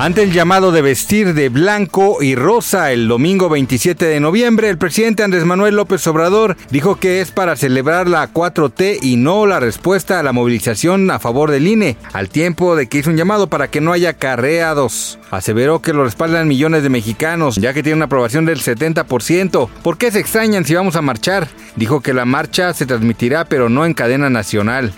Ante el llamado de vestir de blanco y rosa el domingo 27 de noviembre, el presidente Andrés Manuel López Obrador dijo que es para celebrar la 4T y no la respuesta a la movilización a favor del INE, al tiempo de que hizo un llamado para que no haya carreados. Aseveró que lo respaldan millones de mexicanos, ya que tiene una aprobación del 70%. ¿Por qué se extrañan si vamos a marchar? Dijo que la marcha se transmitirá, pero no en cadena nacional.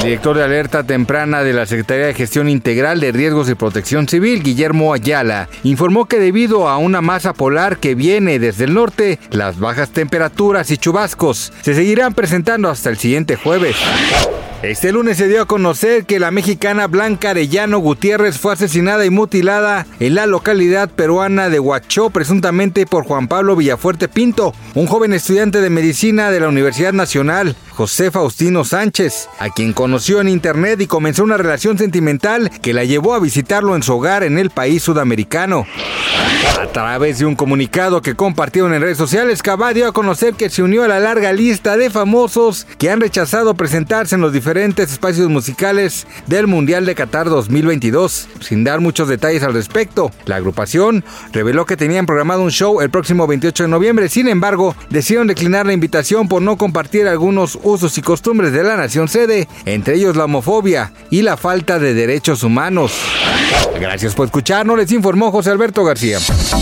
El director de alerta temprana de la Secretaría de Gestión Integral de Riesgos y Protección Civil, Guillermo Ayala, informó que debido a una masa polar que viene desde el norte, las bajas temperaturas y chubascos se seguirán presentando hasta el siguiente jueves. Este lunes se dio a conocer que la mexicana Blanca Arellano Gutiérrez fue asesinada y mutilada en la localidad peruana de Huachó, presuntamente por Juan Pablo Villafuerte Pinto, un joven estudiante de medicina de la Universidad Nacional, José Faustino Sánchez, a quien conoció en internet y comenzó una relación sentimental que la llevó a visitarlo en su hogar en el país sudamericano. A través de un comunicado que compartieron en redes sociales, Cabá dio a conocer que se unió a la larga lista de famosos que han rechazado presentarse en los diferentes espacios musicales del Mundial de Qatar 2022, sin dar muchos detalles al respecto. La agrupación reveló que tenían programado un show el próximo 28 de noviembre, sin embargo, decidieron declinar la invitación por no compartir algunos usos y costumbres de la nación sede, entre ellos la homofobia y la falta de derechos humanos. Gracias por escucharnos, les informó José Alberto García.